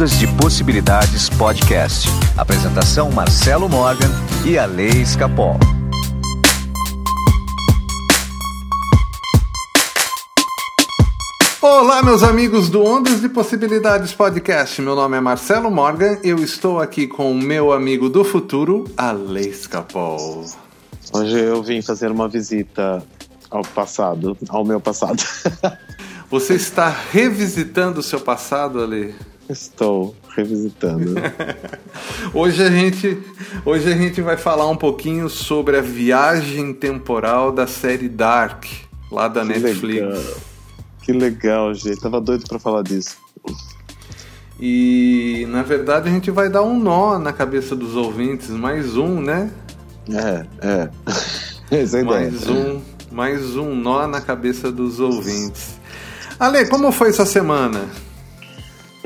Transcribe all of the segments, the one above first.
Ondas de Possibilidades Podcast. Apresentação Marcelo Morgan e a Lei Escapol. Olá, meus amigos do Ondas de Possibilidades Podcast. Meu nome é Marcelo Morgan. Eu estou aqui com o meu amigo do futuro, Lei Escapol. Hoje eu vim fazer uma visita ao passado, ao meu passado. Você está revisitando o seu passado, Ale? Estou revisitando. hoje a gente, hoje a gente vai falar um pouquinho sobre a viagem temporal da série Dark, lá da que Netflix. Legal. Que legal, gente. Tava doido para falar disso. E na verdade a gente vai dar um nó na cabeça dos ouvintes, mais um, né? É, é. Essa é mais ideia. um, mais um nó na cabeça dos ouvintes. Ale, como foi essa semana?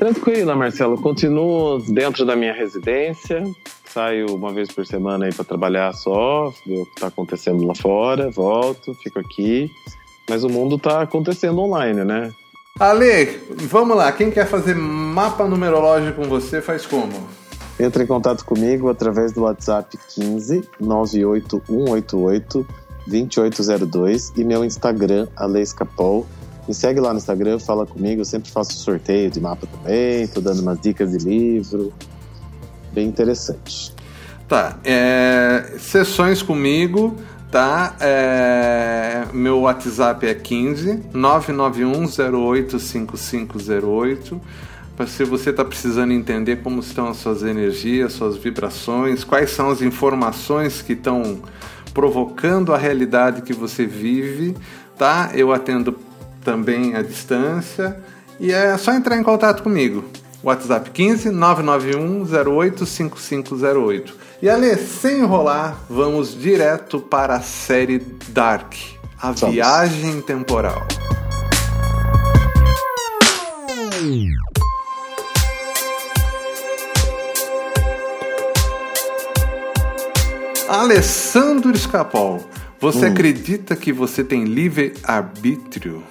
Tranquila, Marcelo. Continuo dentro da minha residência. Saio uma vez por semana aí para trabalhar só, ver o que está acontecendo lá fora, volto, fico aqui. Mas o mundo está acontecendo online, né? Ale, vamos lá. Quem quer fazer mapa numerológico com você, faz como? Entre em contato comigo através do WhatsApp 15 98188 2802 e meu Instagram, Aleiscapol. Me segue lá no Instagram, fala comigo, eu sempre faço sorteio de mapa também, tô dando umas dicas de livro. Bem interessante. Tá, é, sessões comigo, tá? É, meu WhatsApp é 15 991085508. Se você está precisando entender como estão as suas energias, suas vibrações, quais são as informações que estão provocando a realidade que você vive, tá? Eu atendo também à distância e é só entrar em contato comigo. WhatsApp 15 991 08 5508. E Ale, sem enrolar, vamos direto para a série Dark, a Vamos. viagem temporal. Alessandro Escapol, você Hum. acredita que você tem livre arbítrio?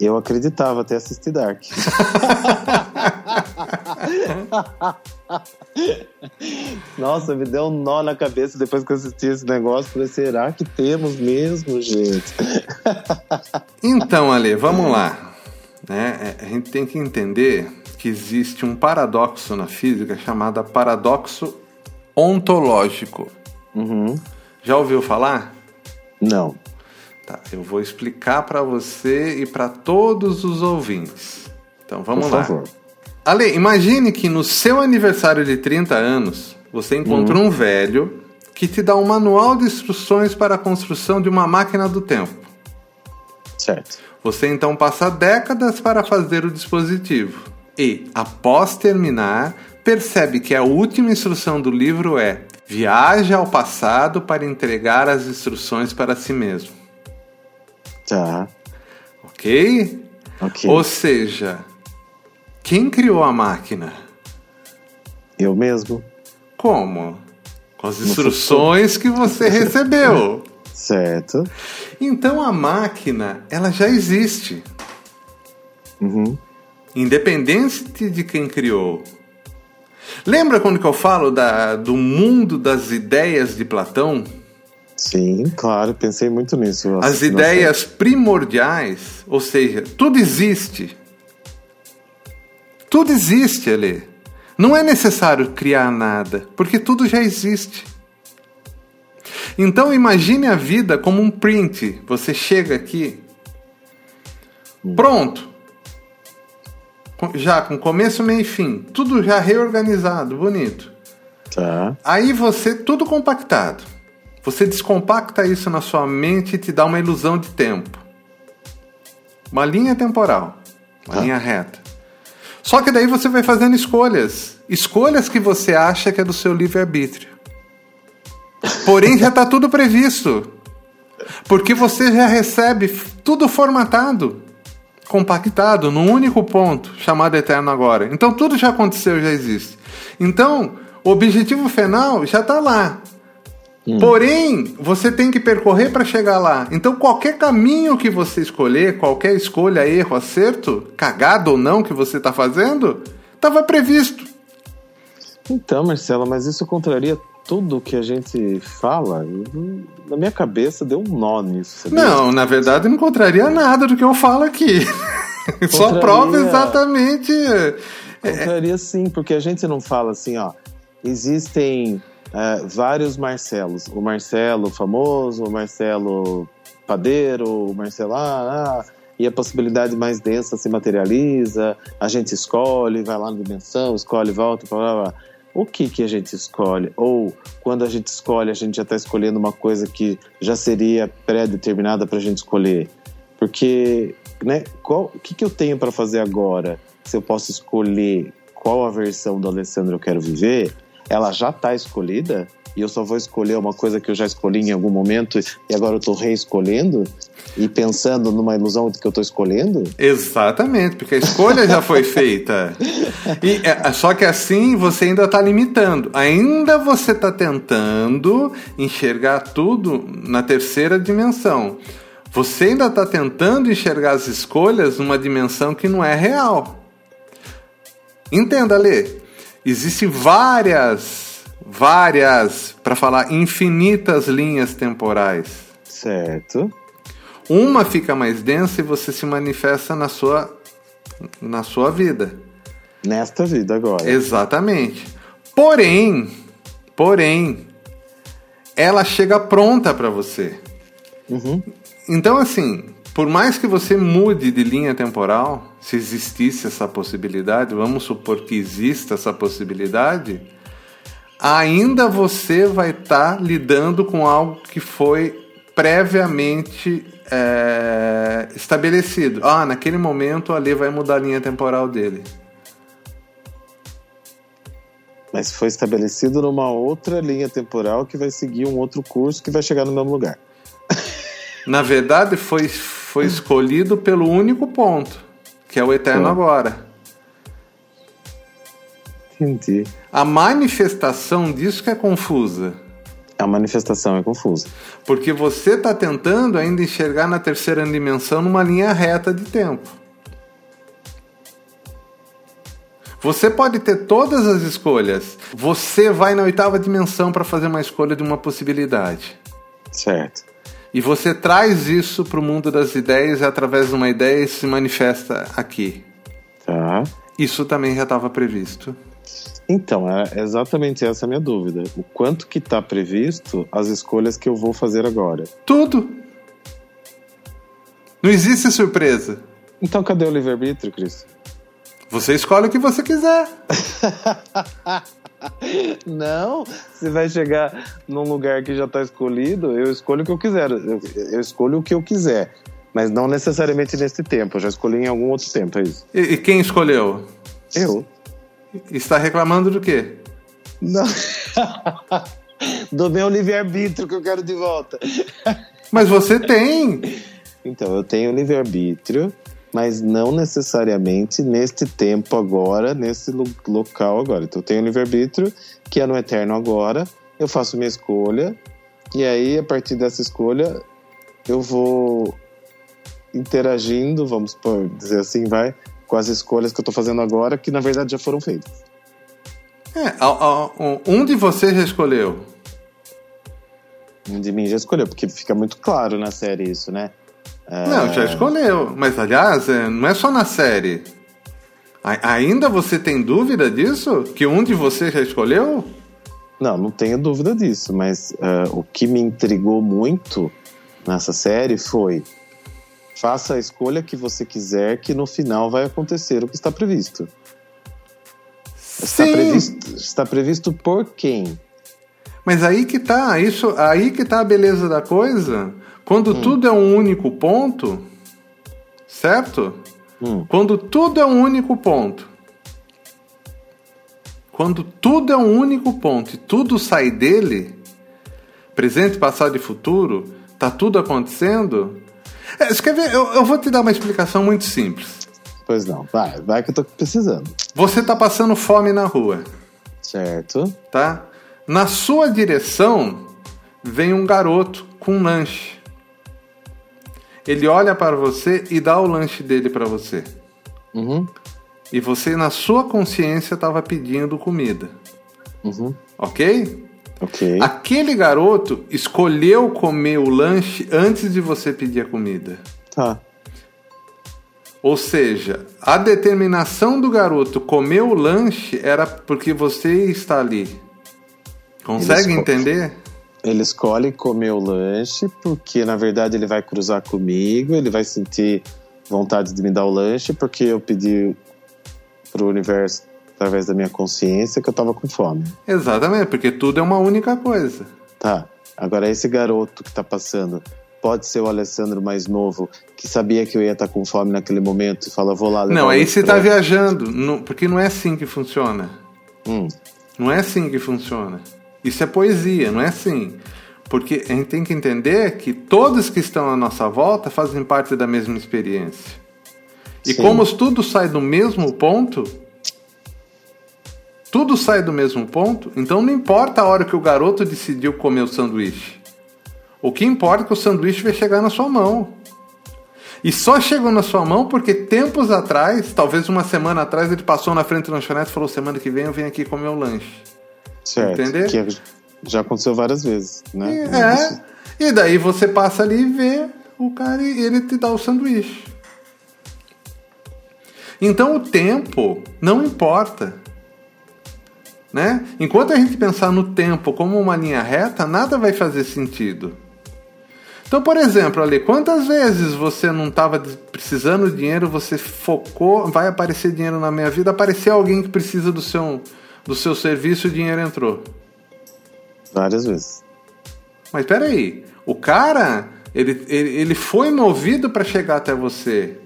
Eu acreditava até assistir Dark. Nossa, me deu um nó na cabeça depois que eu assisti esse negócio. Falei, será que temos mesmo, gente? Então, Ale, vamos lá. Né? É, A gente tem que entender que existe um paradoxo na física chamado paradoxo ontológico. Uhum. Já ouviu falar? Não. Tá, eu vou explicar para você e para todos os ouvintes. Então vamos Por lá. favor. Ale, imagine que no seu aniversário de 30 anos, você encontra um velho que te dá um manual de instruções para a construção de uma máquina do tempo. Certo. Você então passa décadas para fazer o dispositivo e, após terminar, percebe que a última instrução do livro é: viaje ao passado para entregar as instruções para si mesmo. Tá. Ok? Ok. Ou seja, quem criou a máquina? Eu mesmo. Como? Com as instruções que você recebeu. Certo. Então a máquina, ela já existe. Uhum. Independente de quem criou. Lembra quando que eu falo da, do mundo das ideias de Platão? Sim, claro, pensei muito nisso. As Nossa, ideias primordiais, ou seja, tudo existe. Tudo existe ali. Não é necessário criar nada, porque tudo já existe. Então imagine a vida como um print. Você chega aqui, pronto. Já com começo, meio e fim. Tudo já reorganizado, bonito. Tá. Aí você, tudo compactado. Você descompacta isso na sua mente e te dá uma ilusão de tempo. Uma linha temporal. Uma Ah. linha reta. Só que daí você vai fazendo escolhas. Escolhas que você acha que é do seu livre-arbítrio. Porém, já está tudo previsto. Porque você já recebe tudo formatado, compactado num único ponto, chamado eterno agora. Então tudo já aconteceu, já existe. Então, o objetivo final já está lá. Hum. Porém, você tem que percorrer para chegar lá. Então, qualquer caminho que você escolher, qualquer escolha, erro, acerto, cagado ou não que você está fazendo, estava previsto. Então, Marcelo, mas isso contraria tudo que a gente fala? Na minha cabeça deu um nó nisso. Sabia? Não, na verdade não contraria nada do que eu falo aqui. Contraria... Só prova exatamente. É, contraria sim, porque a gente não fala assim, ó. Existem uh, vários Marcelos. O Marcelo famoso, o Marcelo padeiro, o Marcelo. Ah, ah, e a possibilidade mais densa se materializa, a gente escolhe, vai lá na dimensão, escolhe, volta, blá, blá, blá. O que, que a gente escolhe? Ou quando a gente escolhe, a gente já está escolhendo uma coisa que já seria pré-determinada para a gente escolher? Porque, né, qual, o que, que eu tenho para fazer agora? Se eu posso escolher qual a versão do Alessandro eu quero viver, ela já está escolhida e eu só vou escolher uma coisa que eu já escolhi em algum momento e agora eu estou reescolhendo e pensando numa ilusão de que eu estou escolhendo? Exatamente, porque a escolha já foi feita. E, é, só que assim você ainda está limitando. Ainda você está tentando enxergar tudo na terceira dimensão. Você ainda está tentando enxergar as escolhas numa dimensão que não é real. Entenda, Lê. Existem várias, várias, para falar infinitas linhas temporais. Certo. Uma fica mais densa e você se manifesta na sua, na sua vida. Nesta vida agora. Exatamente. Porém, porém, ela chega pronta para você. Uhum. Então, assim, por mais que você mude de linha temporal, se existisse essa possibilidade, vamos supor que exista essa possibilidade, ainda você vai estar tá lidando com algo que foi previamente é, estabelecido. Ah, naquele momento ali vai mudar a linha temporal dele. Mas foi estabelecido numa outra linha temporal que vai seguir um outro curso que vai chegar no mesmo lugar. Na verdade, foi foi escolhido pelo único ponto, que é o eterno agora. Entendi. A manifestação disso que é confusa. A manifestação é confusa. Porque você está tentando ainda enxergar na terceira dimensão numa linha reta de tempo. Você pode ter todas as escolhas. Você vai na oitava dimensão para fazer uma escolha de uma possibilidade. Certo. E você traz isso para o mundo das ideias e através de uma ideia se manifesta aqui. Tá. Isso também já estava previsto. Então, é exatamente essa a minha dúvida. O quanto que está previsto as escolhas que eu vou fazer agora? Tudo. Não existe surpresa. Então cadê o livre-arbítrio, Cris? Você escolhe o que você quiser. Não, você vai chegar num lugar que já está escolhido, eu escolho o que eu quiser. Eu, eu, escolho o que eu quiser. Mas não necessariamente nesse tempo. Eu já escolhi em algum outro tempo, é isso. E, e quem escolheu? Eu. Está reclamando do quê? Não. do meu livre-arbítrio que eu quero de volta. Mas você tem. Então, eu tenho livre-arbítrio mas não necessariamente neste tempo agora, nesse lo local agora. Então eu tenho livre-arbítrio, que é no eterno agora, eu faço minha escolha, e aí a partir dessa escolha eu vou interagindo, vamos por dizer assim, vai, com as escolhas que eu estou fazendo agora, que na verdade já foram feitas. É, um de vocês já escolheu? Um de mim já escolheu, porque fica muito claro na série isso, né? Não, já escolheu. Mas, aliás, é, não é só na série. ainda você tem dúvida disso? Que um de vocês já escolheu? Não, não tenho dúvida disso. Mas uh, o que me intrigou muito nessa série foi: faça a escolha que você quiser, que no final vai acontecer o que está previsto. Está previsto, está previsto por quem? Mas aí que tá, isso, aí que tá a beleza da coisa. Quando hum. tudo é um único ponto, certo? Hum. Quando tudo é um único ponto. Quando tudo é um único ponto e tudo sai dele, presente, passado e futuro, tá tudo acontecendo. É, você quer ver? Eu, eu vou te dar uma explicação muito simples. Pois não, vai, vai que eu tô precisando. Você tá passando fome na rua. Certo. Tá? Na sua direção vem um garoto com um lanche. Ele olha para você e dá o lanche dele para você. Uhum. E você, na sua consciência, estava pedindo comida. Uhum. Ok? Ok. Aquele garoto escolheu comer o lanche antes de você pedir a comida. Tá. Ou seja, a determinação do garoto comer o lanche era porque você está ali. Consegue Ele esco- entender? Ele escolhe comer o lanche porque, na verdade, ele vai cruzar comigo, ele vai sentir vontade de me dar o lanche porque eu pedi pro universo, através da minha consciência, que eu tava com fome. Exatamente, porque tudo é uma única coisa. Tá. Agora, esse garoto que tá passando, pode ser o Alessandro mais novo, que sabia que eu ia estar com fome naquele momento e fala, vou lá Não, aí você está viajando, não- porque não é assim que funciona. Hum, Não é assim que funciona. Isso é poesia, não é assim. Porque a gente tem que entender que todos que estão à nossa volta fazem parte da mesma experiência. E Sim. como tudo sai do mesmo ponto, tudo sai do mesmo ponto, então não importa a hora que o garoto decidiu comer o sanduíche. O que importa é que o sanduíche vai chegar na sua mão. E só chegou na sua mão porque tempos atrás, talvez uma semana atrás, ele passou na frente do lanchonete e falou: semana que vem eu venho aqui comer o lanche. Certo. Entender? Que já aconteceu várias vezes, né? É. E daí você passa ali e vê o cara e ele te dá o sanduíche. Então o tempo não importa. Né? Enquanto a gente pensar no tempo como uma linha reta, nada vai fazer sentido. Então, por exemplo, ali, quantas vezes você não estava precisando de dinheiro, você focou, vai aparecer dinheiro na minha vida, apareceu alguém que precisa do seu, do seu serviço o dinheiro entrou. Várias vezes. Mas peraí, o cara, ele, ele, ele foi movido para chegar até você.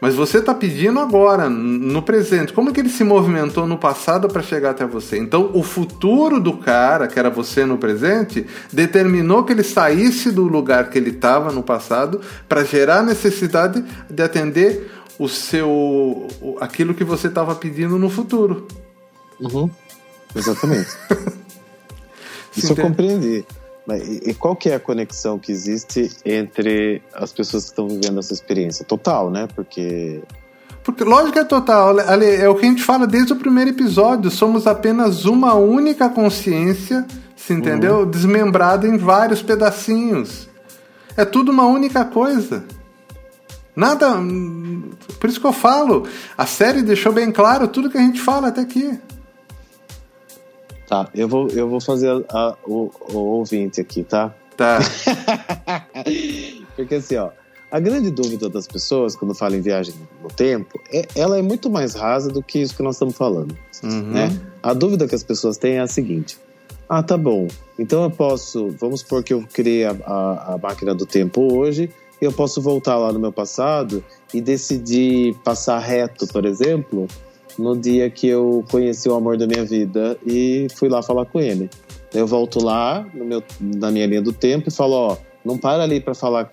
Mas você está pedindo agora, no presente. Como que ele se movimentou no passado para chegar até você? Então, o futuro do cara, que era você no presente, determinou que ele saísse do lugar que ele estava no passado para gerar a necessidade de atender o seu aquilo que você estava pedindo no futuro. Uhum. Exatamente. Isso eu compreendi. Mas, e, qual que é a conexão que existe entre as pessoas que estão vivendo essa experiência? Total, né? Porque Porque lógica é total, Ale, é o que a gente fala desde o primeiro episódio. Somos apenas uma única consciência, se entendeu? Desmembrada em vários pedacinhos. É tudo uma única coisa. Nada. hum, Por isso que eu falo, a série deixou bem claro tudo que a gente fala até aqui. Tá, eu vou, eu vou fazer a- o, o ouvinte aqui, tá? Tá. Porque assim, ó, a grande dúvida das pessoas quando falam em viagem no tempo, é, ela é muito mais rasa do que isso que nós estamos falando, Uhum. né? A dúvida que as pessoas têm é a seguinte: ah, tá bom, então eu posso, vamos supor que eu criei a, a, a máquina do tempo hoje, e eu posso voltar lá no meu passado e decidir passar reto, por exemplo, no dia que eu conheci o amor da minha vida e fui lá falar com ele. Eu volto lá meu, na minha linha do tempo e falo, ó, não para ali pra falar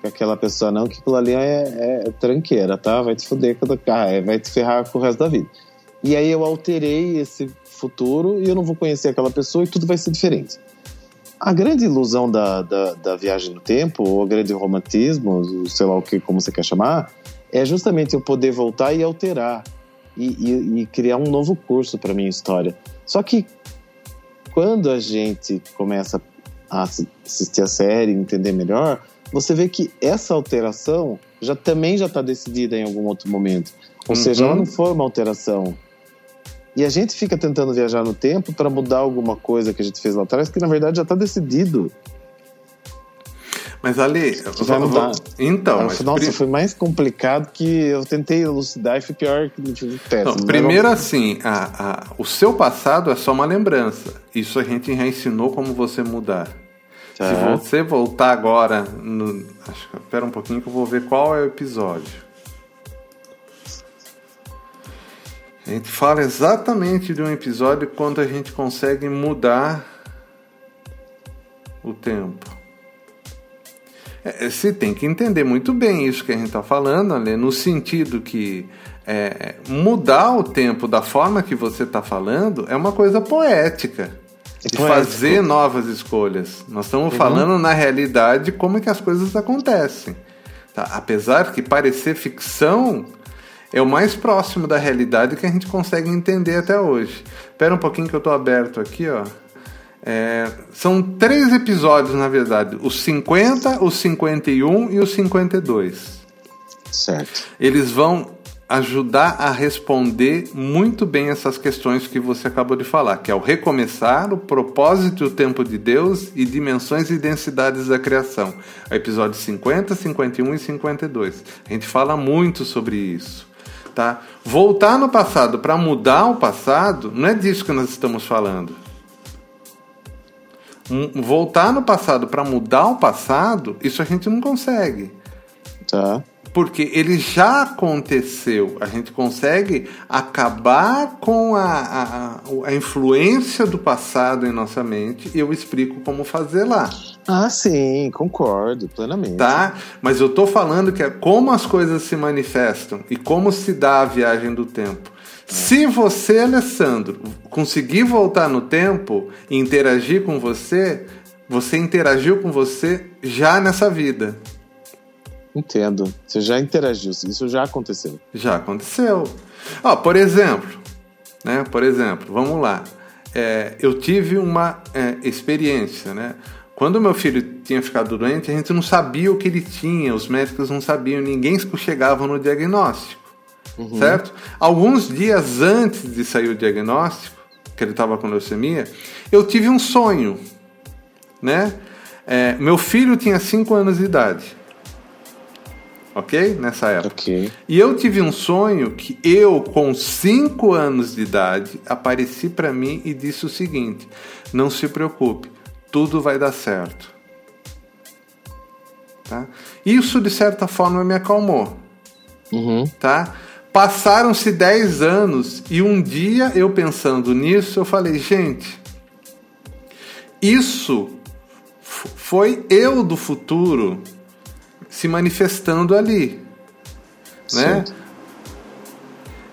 com aquela pessoa não, que aquilo ali é, é tranqueira, tá? Vai te fuder, é, vai te ferrar com o resto da vida. E aí eu alterei esse futuro e eu não vou conhecer aquela pessoa e tudo vai ser diferente. A grande ilusão da, da, da viagem no tempo, ou o grande romantismo, sei lá o que, como você quer chamar, é justamente eu poder voltar e alterar e, e- e criar um novo curso para minha história. Só que quando a gente começa a assi- assistir a série, entender melhor, você vê que essa alteração já também já está decidida em algum outro momento. Ou Uhum. seja, ela não foi uma alteração. E a gente fica tentando viajar no tempo para mudar alguma coisa que a gente fez lá atrás, que na verdade já está decidido. Mas ali. Vai mudar. Então, mas Nossa, pri- foi mais complicado que eu tentei elucidar e foi pior que péssimo. Não, Mas primeiro vamos- assim, a- a- o seu passado é só uma lembrança. Isso a gente já ensinou como você mudar. Tá. Se você voltar agora, no, acho espera um pouquinho que eu vou ver qual é o episódio. A gente fala exatamente de um episódio quando a gente consegue mudar o tempo. É, Você tem que entender muito bem isso que a gente está falando, Ale, no sentido que é, mudar o tempo da forma que você está falando é uma coisa poética. de fazer novas escolhas. Nós estamos uhum. falando na realidade como é que as coisas acontecem. Tá? Apesar que parecer ficção é o mais próximo da realidade que a gente consegue entender até hoje. Espera um pouquinho que eu estou aberto aqui, ó. É, são três episódios, na verdade: os 50, os 51 e os 52. Certo. Eles vão ajudar a responder muito bem essas questões que você acabou de falar, que é o recomeçar, o propósito e o tempo de Deus e dimensões e densidades da criação. Episódios 50, 51 e 52. A gente fala muito sobre isso. Tá? Voltar no passado para mudar o passado, não é disso que nós estamos falando. Voltar no passado para mudar o passado, isso a gente não consegue. Tá porque ele já aconteceu. A gente consegue acabar com a, a, a, influência do passado em nossa mente e eu explico como fazer lá. Ah, sim, concordo plenamente. Tá? Mas eu tô falando que é como as coisas se manifestam e como se dá a viagem do tempo. Se você, Alessandro, conseguir voltar no tempo e interagir com você, você interagiu com você já nessa vida. Entendo. Você já interagiu, isso já aconteceu. Já aconteceu. Ó, por exemplo, né? Por exemplo, vamos lá. É, eu tive uma é, experiência, né? Quando meu filho tinha ficado doente, a gente não sabia o que ele tinha, os médicos não sabiam, ninguém chegava no diagnóstico, uhum. certo? Alguns dias antes de sair o diagnóstico, que ele estava com leucemia, eu tive um sonho, né? É, meu filho tinha 5 anos de idade ok? Nessa época. Okay. E eu tive um sonho que eu, com 5 anos de idade, apareci para mim e disse o seguinte: não se preocupe, tudo vai dar certo. Tá? Isso, de certa forma, me acalmou. Uhum. Tá? Passaram-se 10 anos e um dia eu pensando nisso, eu falei, gente, isso foi eu do futuro se manifestando ali, né?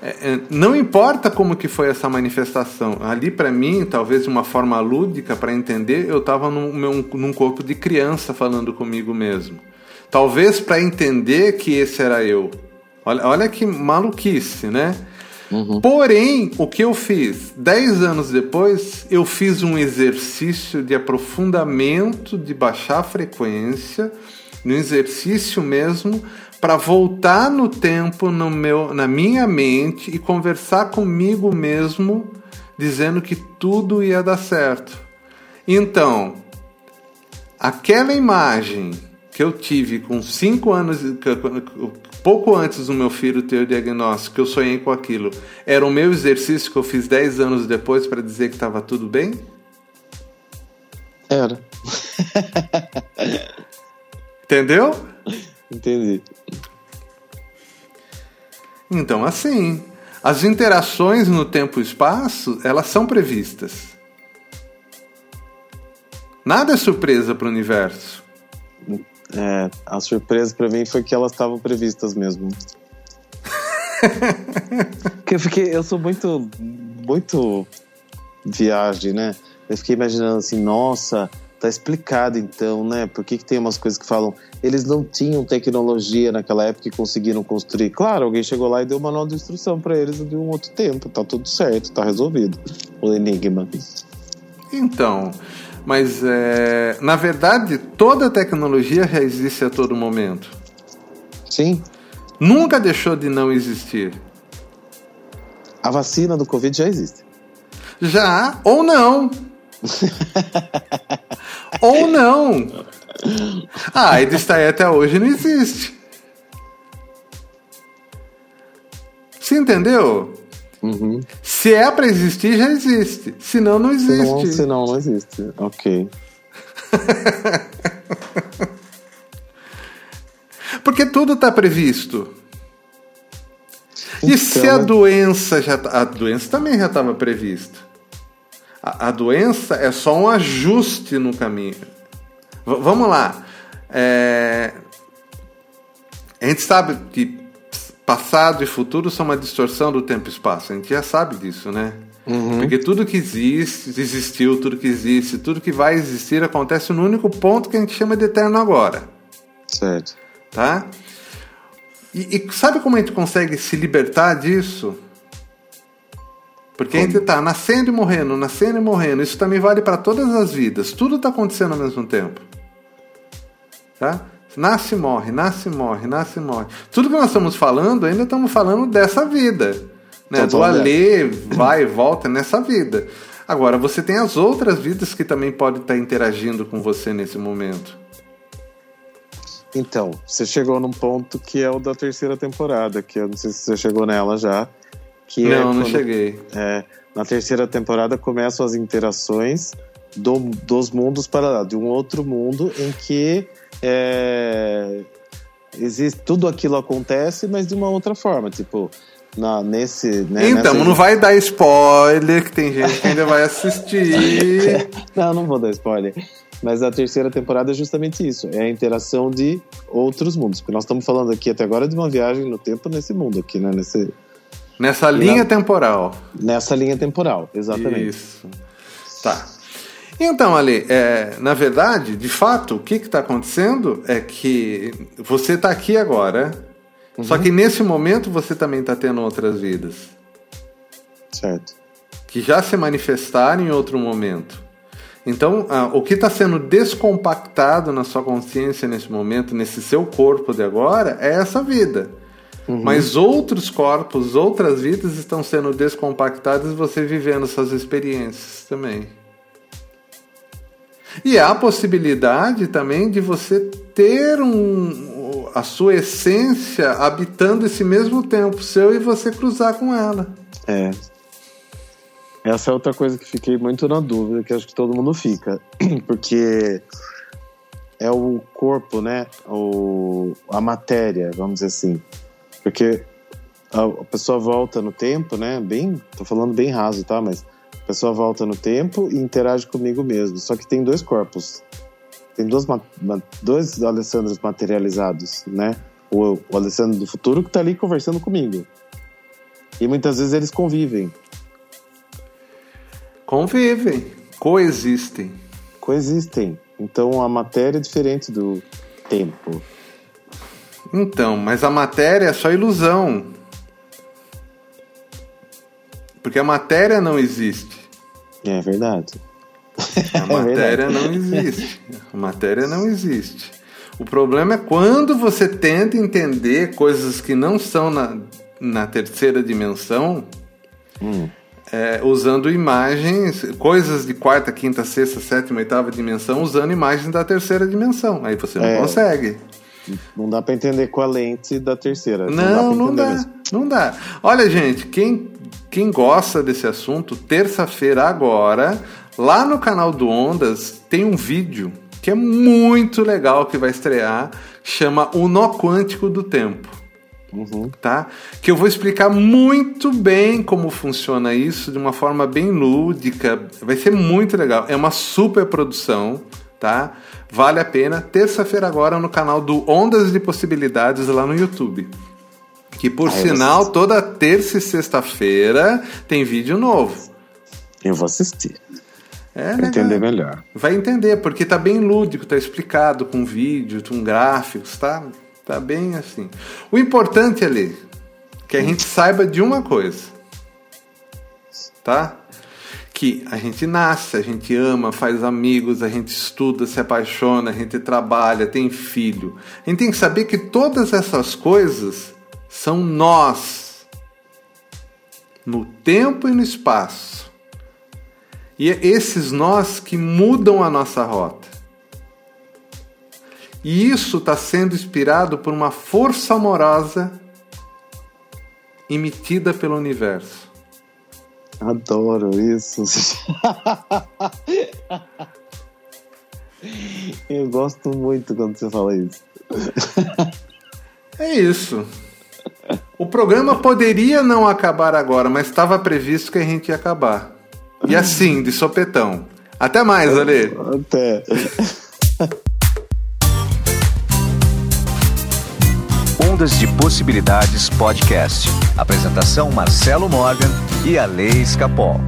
É, é, não importa como que foi essa manifestação. Ali para mim, talvez de uma forma lúdica para entender, eu estava num, num corpo de criança falando comigo mesmo. Talvez para entender que esse era eu. Olha, olha que maluquice, né? Uhum. Porém, o que eu fiz? Dez anos depois, eu fiz um exercício de aprofundamento, de baixar a frequência no exercício mesmo, para voltar no tempo no meu, na minha mente e conversar comigo mesmo, dizendo que tudo ia dar certo. Então, aquela imagem que eu tive com cinco anos, pouco antes do meu filho ter o diagnóstico, eu sonhei com aquilo, era o meu exercício que eu fiz dez anos depois para dizer que estava tudo bem? Era. Entendeu? Entendi. Então, assim, as interações no tempo e espaço, elas são previstas. Nada é surpresa para o universo. É, a surpresa para mim foi que elas estavam previstas mesmo. Porque eu fiquei, eu sou muito, muito viagem, né? Eu fiquei imaginando assim, nossa, Tá explicado então, né? Por que, que tem umas coisas que falam eles não tinham tecnologia naquela época e conseguiram construir. Claro, alguém chegou lá e deu manual de instrução para eles de um outro tempo. Tá tudo certo, tá resolvido. O enigma. Então, mas é, na verdade toda tecnologia já existe a todo momento. Sim. Nunca deixou de não existir. A vacina do Covid já existe. Já ou não. Ou não. Ah, a está aí até hoje não existe. Você entendeu? Uhum. Se é para existir, já existe. Senão, não existe. Se não, não existe. Ok. Porque tudo está previsto. E se a então, doença já. Tá, a doença também já estava prevista. A, a doença é só um ajuste no caminho. V vamos lá. É... A gente sabe que passado e futuro são uma distorção do tempo e espaço. A gente já sabe disso, né? Uhum. Porque tudo que existe, existiu, tudo que existe, tudo que vai existir acontece no único ponto que a gente chama de eterno agora. Certo. Tá? E, e sabe como a gente consegue se libertar disso? Porque como? a gente está nascendo e morrendo, nascendo e morrendo. Isso também vale para todas as vidas. Tudo está acontecendo ao mesmo tempo. Tá? Nasce e morre, nasce e morre, nasce e morre. Tudo que nós estamos falando, ainda estamos falando dessa vida. Né? Do alê, vai e volta nessa vida. Agora, você tem as outras vidas que também podem estar interagindo com você nesse momento. Então, você chegou num ponto que é o da terceira temporada, que eu não sei se você chegou nela já. Que não, é quando, não cheguei. É, na terceira temporada começam as interações do, dos mundos paralelos, de um outro mundo em que é, existe tudo aquilo acontece, mas de uma outra forma, tipo na, nesse. Né, então, nessa... não vai dar spoiler, que tem gente que ainda vai assistir. não, não vou dar spoiler. Mas a terceira temporada é justamente isso: é a interação de outros mundos. Porque nós estamos falando aqui até agora de uma viagem no tempo nesse mundo aqui, né? Nesse, Nessa linha na... temporal. Nessa linha temporal, exatamente. Isso. Tá. Então, Ali, é, na verdade, de fato, o que está acontecendo é que você está aqui agora, uhum. só que nesse momento você também está tendo outras vidas. Certo. Que já se manifestaram em outro momento. Então, ah, o que está sendo descompactado na sua consciência nesse momento, nesse seu corpo de agora, é essa vida. Uhum. Mas outros corpos, outras vidas estão sendo descompactadas e você vivendo essas experiências também. E há a possibilidade também de você ter um, a sua essência habitando esse mesmo tempo seu e você cruzar com ela. É, essa é outra coisa que fiquei muito na dúvida, que acho que todo mundo fica. Porque é o corpo, né? O, a matéria, vamos dizer assim. Porque a, pessoa volta no tempo, né? Bem, tô falando bem raso, tá? Mas pessoa volta no tempo e interage comigo mesmo. Só que tem dois corpos. Tem dois, dois Alessandros materializados, né? O, o Alessandro do futuro que tá ali conversando comigo. E muitas vezes eles convivem. Convivem, coexistem. Coexistem. Então a matéria é diferente do tempo. Então, mas a matéria é só ilusão. Porque a matéria não existe. É verdade. A é matéria é verdade. não existe. A matéria não existe. O problema é quando você tenta entender coisas que não são na, na terceira dimensão. Hum é, usando imagens, coisas de quarta, quinta, sexta, sétima, oitava dimensão, usando imagens da terceira dimensão. Aí você não é, consegue. Não dá para entender com a lente da terceira. Não, não dá. Não dá, não dá. Olha, gente, quem, quem gosta desse assunto, terça-feira agora, lá no canal do Ondas, tem um vídeo que é muito legal que vai estrear, chama O Nó Quântico do Tempo. Uhum. Tá? Que eu vou explicar muito bem como funciona isso de uma forma bem lúdica. Vai ser muito legal. É uma super produção, tá? Vale a pena. Terça-feira agora no canal do Ondas de Possibilidades lá no YouTube. Que por sinal, toda terça e sexta-feira tem vídeo novo. Eu vou assistir. É, pra entender melhor. Vai entender, porque tá bem lúdico, tá explicado com vídeo, com gráficos, tá? Tá bem assim. O importante ali que a gente saiba de uma coisa, tá? Que a gente nasce, a gente ama, faz amigos, a gente estuda, se apaixona, a gente trabalha, tem filho. A gente tem que saber que todas essas coisas são nós, no tempo e no espaço. E é esses nós que mudam a nossa rota. E isso está sendo inspirado por uma força amorosa emitida pelo universo. Adoro isso. Eu gosto muito quando você fala isso. É isso. O programa poderia não acabar agora, mas estava previsto que a gente ia acabar. E assim, de sopetão. Até mais, Ale. Até. Ondas de Possibilidades Podcast. Apresentação Marcelo Morgan e a Lei Escapol.